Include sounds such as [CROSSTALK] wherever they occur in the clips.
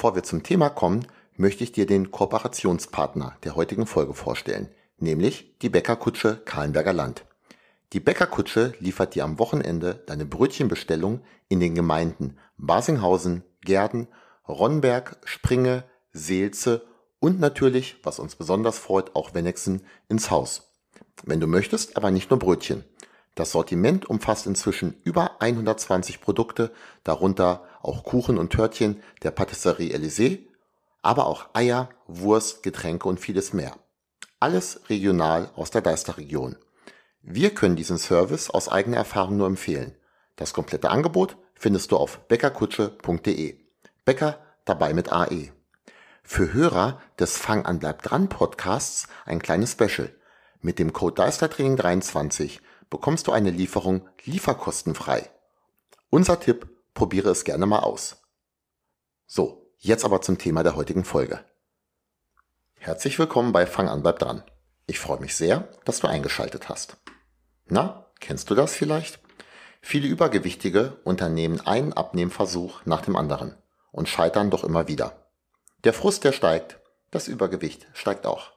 Bevor wir zum Thema kommen, möchte ich dir den Kooperationspartner der heutigen Folge vorstellen, nämlich die Bäckerkutsche Kahlenberger Land. Die Bäckerkutsche liefert dir am Wochenende deine Brötchenbestellung in den Gemeinden Basinghausen, Gerden, Ronnberg, Springe, Seelze und natürlich, was uns besonders freut, auch Wennexen ins Haus. Wenn du möchtest, aber nicht nur Brötchen. Das Sortiment umfasst inzwischen über 120 Produkte, darunter auch Kuchen und Törtchen der Patisserie Elysée, aber auch Eier, Wurst, Getränke und vieles mehr. Alles regional aus der Deisterregion. Wir können diesen Service aus eigener Erfahrung nur empfehlen. Das komplette Angebot findest du auf bäckerkutsche.de. Bäcker dabei mit AE. Für Hörer des Fang an Bleib dran Podcasts ein kleines Special. Mit dem Code Deistertraining 23 bekommst du eine Lieferung lieferkostenfrei. Unser Tipp, probiere es gerne mal aus. So, jetzt aber zum Thema der heutigen Folge. Herzlich willkommen bei Fang an, bleib dran. Ich freue mich sehr, dass du eingeschaltet hast. Na, kennst du das vielleicht? Viele Übergewichtige unternehmen einen Abnehmversuch nach dem anderen und scheitern doch immer wieder. Der Frust, der steigt, das Übergewicht steigt auch.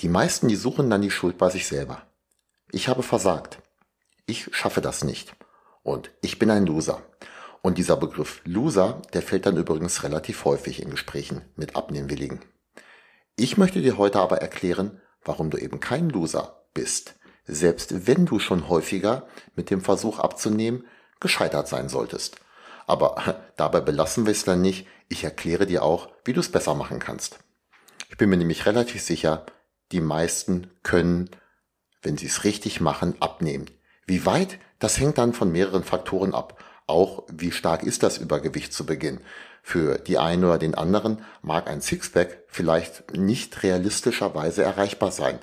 Die meisten, die suchen dann die Schuld bei sich selber. Ich habe versagt. Ich schaffe das nicht. Und ich bin ein Loser. Und dieser Begriff Loser, der fällt dann übrigens relativ häufig in Gesprächen mit Abnehmwilligen. Ich möchte dir heute aber erklären, warum du eben kein Loser bist, selbst wenn du schon häufiger mit dem Versuch abzunehmen gescheitert sein solltest. Aber [LAUGHS] dabei belassen wir es dann nicht. Ich erkläre dir auch, wie du es besser machen kannst. Ich bin mir nämlich relativ sicher, die meisten können wenn sie es richtig machen, abnehmen. Wie weit? Das hängt dann von mehreren Faktoren ab. Auch wie stark ist das Übergewicht zu Beginn? Für die einen oder den anderen mag ein Sixpack vielleicht nicht realistischerweise erreichbar sein.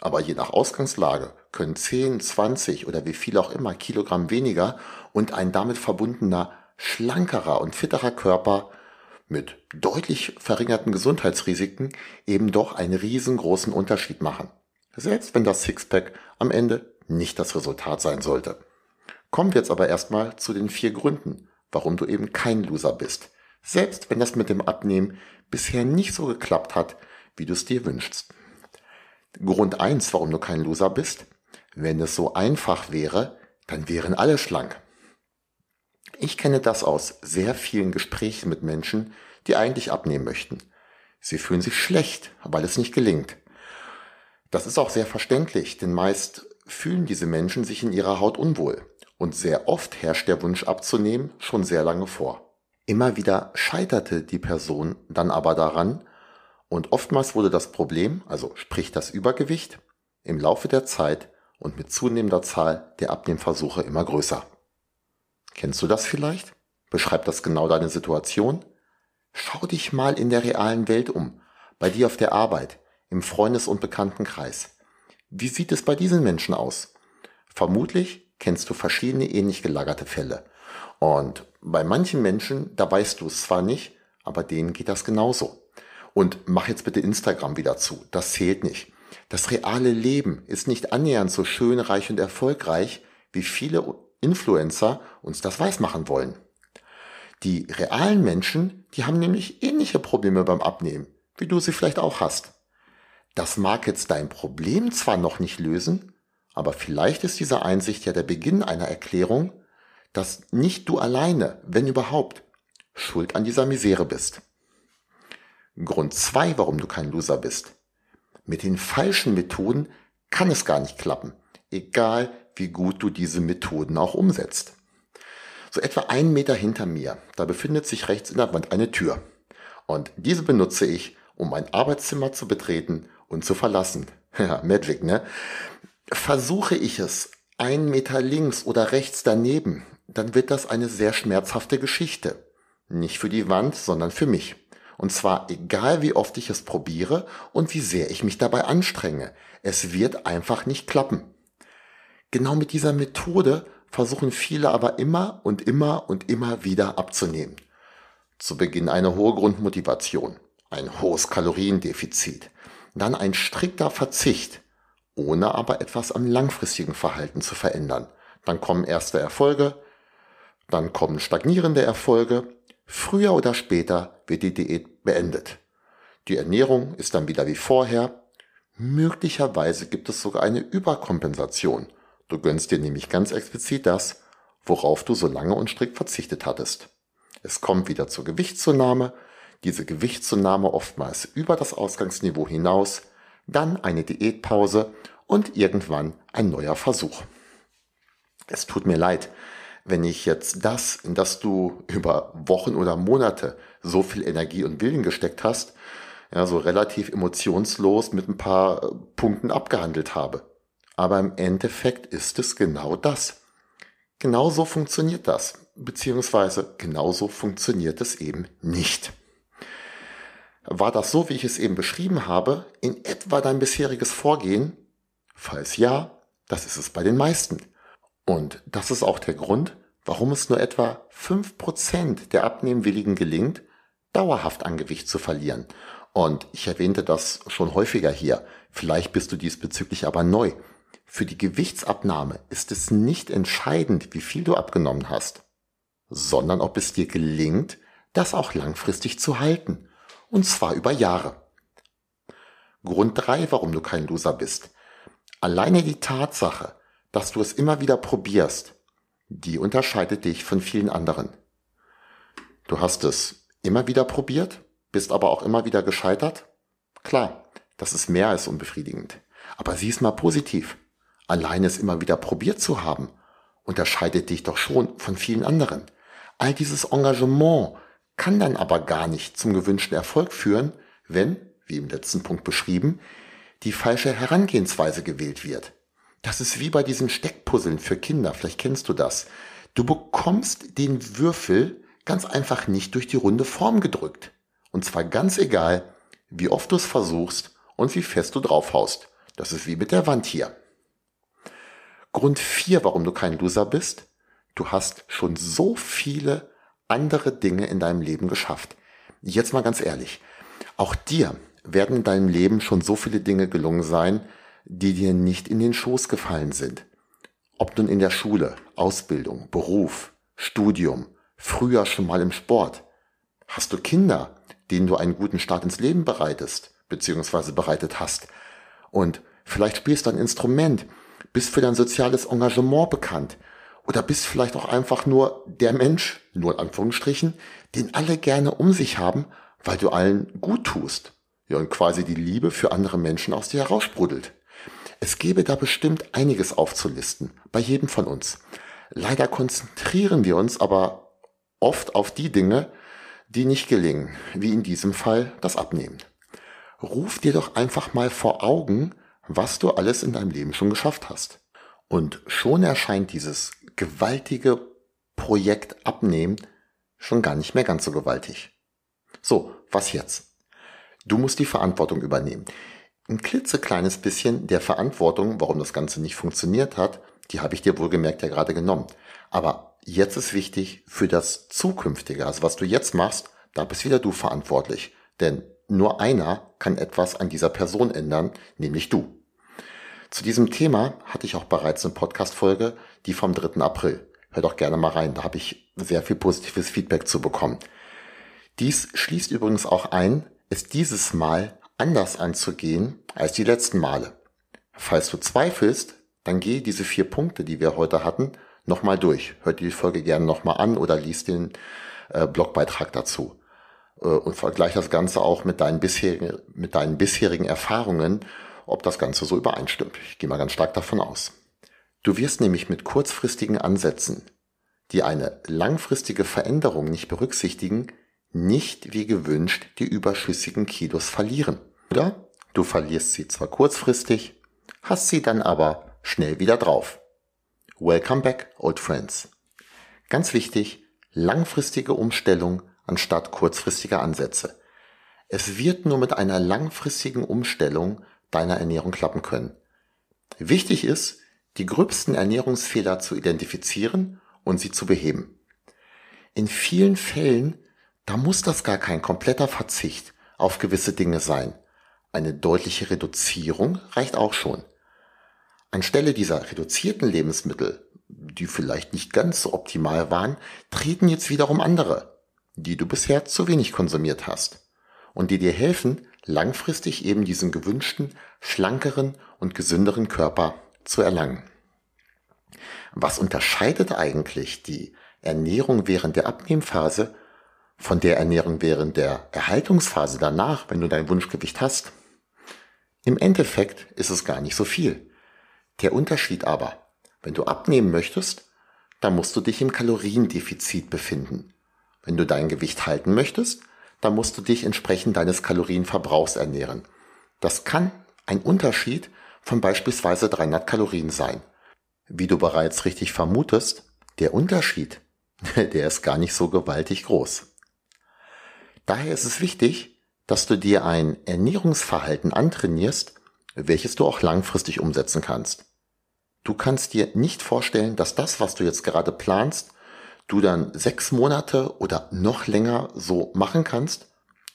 Aber je nach Ausgangslage können 10, 20 oder wie viel auch immer Kilogramm weniger und ein damit verbundener schlankerer und fitterer Körper mit deutlich verringerten Gesundheitsrisiken eben doch einen riesengroßen Unterschied machen selbst wenn das Sixpack am Ende nicht das Resultat sein sollte. Kommen wir jetzt aber erstmal zu den vier Gründen, warum du eben kein Loser bist, selbst wenn das mit dem Abnehmen bisher nicht so geklappt hat, wie du es dir wünschst. Grund eins, warum du kein Loser bist, wenn es so einfach wäre, dann wären alle schlank. Ich kenne das aus sehr vielen Gesprächen mit Menschen, die eigentlich abnehmen möchten. Sie fühlen sich schlecht, weil es nicht gelingt. Das ist auch sehr verständlich, denn meist fühlen diese Menschen sich in ihrer Haut unwohl und sehr oft herrscht der Wunsch abzunehmen schon sehr lange vor. Immer wieder scheiterte die Person dann aber daran und oftmals wurde das Problem, also sprich das Übergewicht, im Laufe der Zeit und mit zunehmender Zahl der Abnehmversuche immer größer. Kennst du das vielleicht? Beschreibt das genau deine Situation? Schau dich mal in der realen Welt um, bei dir auf der Arbeit, im Freundes- und Bekanntenkreis. Wie sieht es bei diesen Menschen aus? Vermutlich kennst du verschiedene ähnlich gelagerte Fälle. Und bei manchen Menschen, da weißt du es zwar nicht, aber denen geht das genauso. Und mach jetzt bitte Instagram wieder zu. Das zählt nicht. Das reale Leben ist nicht annähernd so schön, reich und erfolgreich, wie viele Influencer uns das weismachen wollen. Die realen Menschen, die haben nämlich ähnliche Probleme beim Abnehmen, wie du sie vielleicht auch hast. Das mag jetzt dein Problem zwar noch nicht lösen, aber vielleicht ist diese Einsicht ja der Beginn einer Erklärung, dass nicht du alleine, wenn überhaupt, schuld an dieser Misere bist. Grund zwei, warum du kein Loser bist. Mit den falschen Methoden kann es gar nicht klappen, egal wie gut du diese Methoden auch umsetzt. So etwa einen Meter hinter mir, da befindet sich rechts in der Wand eine Tür. Und diese benutze ich, um mein Arbeitszimmer zu betreten und zu verlassen. [LAUGHS] Ja, Magic, ne? Versuche ich es einen Meter links oder rechts daneben, dann wird das eine sehr schmerzhafte Geschichte. Nicht für die Wand, sondern für mich. Und zwar egal wie oft ich es probiere und wie sehr ich mich dabei anstrenge. Es wird einfach nicht klappen. Genau mit dieser Methode versuchen viele aber immer und immer und immer wieder abzunehmen. Zu Beginn eine hohe Grundmotivation, ein hohes Kaloriendefizit, dann ein strikter Verzicht, ohne aber etwas am langfristigen Verhalten zu verändern. Dann kommen erste Erfolge, dann kommen stagnierende Erfolge. Früher oder später wird die Diät beendet. Die Ernährung ist dann wieder wie vorher. Möglicherweise gibt es sogar eine Überkompensation. Du gönnst dir nämlich ganz explizit das, worauf du so lange und strikt verzichtet hattest. Es kommt wieder zur Gewichtszunahme, diese Gewichtszunahme oftmals über das Ausgangsniveau hinaus, dann eine Diätpause und irgendwann ein neuer Versuch. Es tut mir leid, wenn ich jetzt das, in das du über Wochen oder Monate so viel Energie und Willen gesteckt hast, ja, so relativ emotionslos mit ein paar äh, Punkten abgehandelt habe. Aber im Endeffekt ist es genau das. Genauso funktioniert das, beziehungsweise genauso funktioniert es eben nicht. War das so, wie ich es eben beschrieben habe, in etwa dein bisheriges Vorgehen? Falls ja, das ist es bei den meisten. Und das ist auch der Grund, warum es nur etwa fünf Prozent der Abnehmwilligen gelingt, dauerhaft an Gewicht zu verlieren. Und ich erwähnte das schon häufiger hier. Vielleicht bist du diesbezüglich aber neu. Für die Gewichtsabnahme ist es nicht entscheidend, wie viel du abgenommen hast, sondern ob es dir gelingt, das auch langfristig zu halten. Und zwar über Jahre. Grund drei, warum du kein Loser bist. Alleine die Tatsache, dass du es immer wieder probierst, die unterscheidet dich von vielen anderen. Du hast es immer wieder probiert, bist aber auch immer wieder gescheitert? Klar, das ist mehr als unbefriedigend. Aber sieh es mal positiv. Allein es immer wieder probiert zu haben, unterscheidet dich doch schon von vielen anderen. All dieses Engagement kann dann aber gar nicht zum gewünschten Erfolg führen, wenn, wie im letzten Punkt beschrieben, die falsche Herangehensweise gewählt wird. Das ist wie bei diesen Steckpuzzeln für Kinder, vielleicht kennst du das. Du bekommst den Würfel ganz einfach nicht durch die runde Form gedrückt. Und zwar ganz egal, wie oft du es versuchst und wie fest du draufhaust. Das ist wie mit der Wand hier. Grund vier, warum du kein Loser bist. Du hast schon so viele andere Dinge in deinem Leben geschafft. Jetzt mal ganz ehrlich. Auch dir werden in deinem Leben schon so viele Dinge gelungen sein, die dir nicht in den Schoß gefallen sind. Ob nun in der Schule, Ausbildung, Beruf, Studium, früher schon mal im Sport. Hast du Kinder, denen du einen guten Start ins Leben bereitest, beziehungsweise bereitet hast? Und vielleicht spielst du ein Instrument, bist für dein soziales Engagement bekannt oder bist vielleicht auch einfach nur der Mensch, nur in Anführungsstrichen, den alle gerne um sich haben, weil du allen gut tust. Ja, und quasi die Liebe für andere Menschen aus dir heraussprudelt. Es gäbe da bestimmt einiges aufzulisten, bei jedem von uns. Leider konzentrieren wir uns aber oft auf die Dinge, die nicht gelingen, wie in diesem Fall das Abnehmen. Ruf dir doch einfach mal vor Augen, was du alles in deinem Leben schon geschafft hast. Und schon erscheint dieses gewaltige Projekt Abnehmen schon gar nicht mehr ganz so gewaltig. So, was jetzt? Du musst die Verantwortung übernehmen ein klitzekleines bisschen der Verantwortung, warum das Ganze nicht funktioniert hat, die habe ich dir wohlgemerkt ja gerade genommen. Aber jetzt ist wichtig für das Zukünftige, also was du jetzt machst, da bist wieder du verantwortlich. Denn nur einer kann etwas an dieser Person ändern, nämlich du. Zu diesem Thema hatte ich auch bereits eine Podcast-Folge, die vom 3. April. Hör doch gerne mal rein, da habe ich sehr viel positives Feedback zu bekommen. Dies schließt übrigens auch ein, es dieses Mal anders anzugehen als die letzten Male. Falls du zweifelst, dann geh diese vier Punkte, die wir heute hatten, nochmal durch. Hör die Folge gerne nochmal an oder lies den äh, Blogbeitrag dazu. Äh, und vergleich das Ganze auch mit deinen, bisherigen, mit deinen bisherigen Erfahrungen, ob das Ganze so übereinstimmt. Ich gehe mal ganz stark davon aus. Du wirst nämlich mit kurzfristigen Ansätzen, die eine langfristige Veränderung nicht berücksichtigen, nicht wie gewünscht die überschüssigen Kilos verlieren. Oder du verlierst sie zwar kurzfristig, hast sie dann aber schnell wieder drauf. Welcome back, old friends. Ganz wichtig, langfristige Umstellung anstatt kurzfristiger Ansätze. Es wird nur mit einer langfristigen Umstellung deiner Ernährung klappen können. Wichtig ist, die gröbsten Ernährungsfehler zu identifizieren und sie zu beheben. In vielen Fällen, da muss das gar kein kompletter Verzicht auf gewisse Dinge sein. Eine deutliche Reduzierung reicht auch schon. Anstelle dieser reduzierten Lebensmittel, die vielleicht nicht ganz so optimal waren, treten jetzt wiederum andere, die du bisher zu wenig konsumiert hast und die dir helfen, langfristig eben diesen gewünschten, schlankeren und gesünderen Körper zu erlangen. Was unterscheidet eigentlich die Ernährung während der Abnehmphase von der Ernährung während der Erhaltungsphase danach, wenn du dein Wunschgewicht hast? Im Endeffekt ist es gar nicht so viel. Der Unterschied aber, wenn du abnehmen möchtest, dann musst du dich im Kaloriendefizit befinden. Wenn du dein Gewicht halten möchtest, dann musst du dich entsprechend deines Kalorienverbrauchs ernähren. Das kann ein Unterschied von beispielsweise 300 Kalorien sein. Wie du bereits richtig vermutest, der Unterschied, [LAUGHS] der ist gar nicht so gewaltig groß. Daher ist es wichtig, dass du dir ein Ernährungsverhalten antrainierst, welches du auch langfristig umsetzen kannst. Du kannst dir nicht vorstellen, dass das, was du jetzt gerade planst, du dann sechs Monate oder noch länger so machen kannst,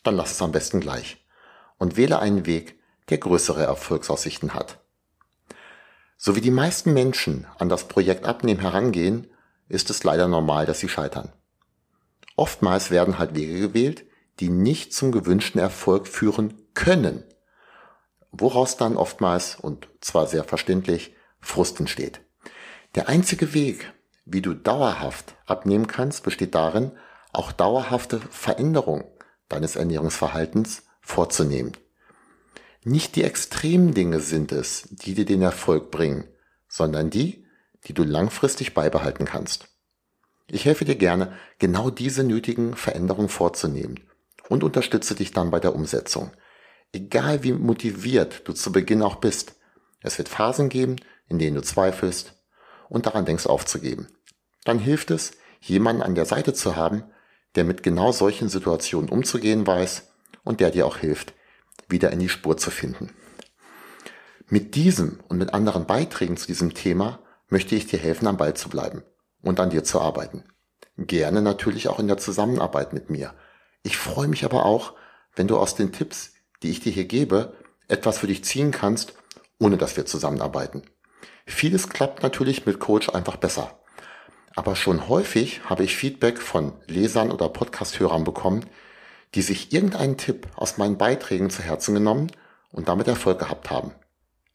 dann lass es am besten gleich und wähle einen Weg, der größere Erfolgsaussichten hat. So wie die meisten Menschen an das Projekt Abnehmen herangehen, ist es leider normal, dass sie scheitern. Oftmals werden halt Wege gewählt, die nicht zum gewünschten Erfolg führen können, woraus dann oftmals, und zwar sehr verständlich, Frust entsteht. Der einzige Weg, wie du dauerhaft abnehmen kannst, besteht darin, auch dauerhafte Veränderungen deines Ernährungsverhaltens vorzunehmen. Nicht die extremen Dinge sind es, die dir den Erfolg bringen, sondern die, die du langfristig beibehalten kannst. Ich helfe dir gerne, genau diese nötigen Veränderungen vorzunehmen und unterstütze dich dann bei der Umsetzung. Egal wie motiviert du zu Beginn auch bist, es wird Phasen geben, in denen du zweifelst und daran denkst aufzugeben. Dann hilft es, jemanden an der Seite zu haben, der mit genau solchen Situationen umzugehen weiß und der dir auch hilft, wieder in die Spur zu finden. Mit diesem und mit anderen Beiträgen zu diesem Thema möchte ich dir helfen, am Ball zu bleiben und an dir zu arbeiten. Gerne natürlich auch in der Zusammenarbeit mit mir. Ich freue mich aber auch, wenn du aus den Tipps, die ich dir hier gebe, etwas für dich ziehen kannst, ohne dass wir zusammenarbeiten. Vieles klappt natürlich mit Coach einfach besser. Aber schon häufig habe ich Feedback von Lesern oder Podcasthörern bekommen, die sich irgendeinen Tipp aus meinen Beiträgen zu Herzen genommen und damit Erfolg gehabt haben.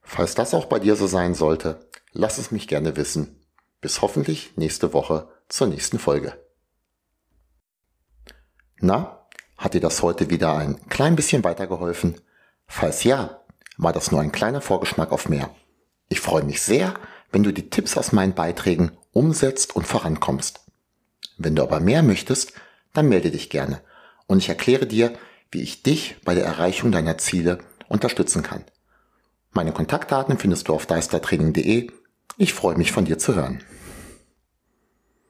Falls das auch bei dir so sein sollte, lass es mich gerne wissen. Bis hoffentlich nächste Woche zur nächsten Folge. Na, hat dir das heute wieder ein klein bisschen weitergeholfen? Falls ja, war das nur ein kleiner Vorgeschmack auf mehr. Ich freue mich sehr, wenn du die Tipps aus meinen Beiträgen umsetzt und vorankommst. Wenn du aber mehr möchtest, dann melde dich gerne und ich erkläre dir, wie ich dich bei der Erreichung deiner Ziele unterstützen kann. Meine Kontaktdaten findest du auf deistertraining.de. Ich freue mich von dir zu hören.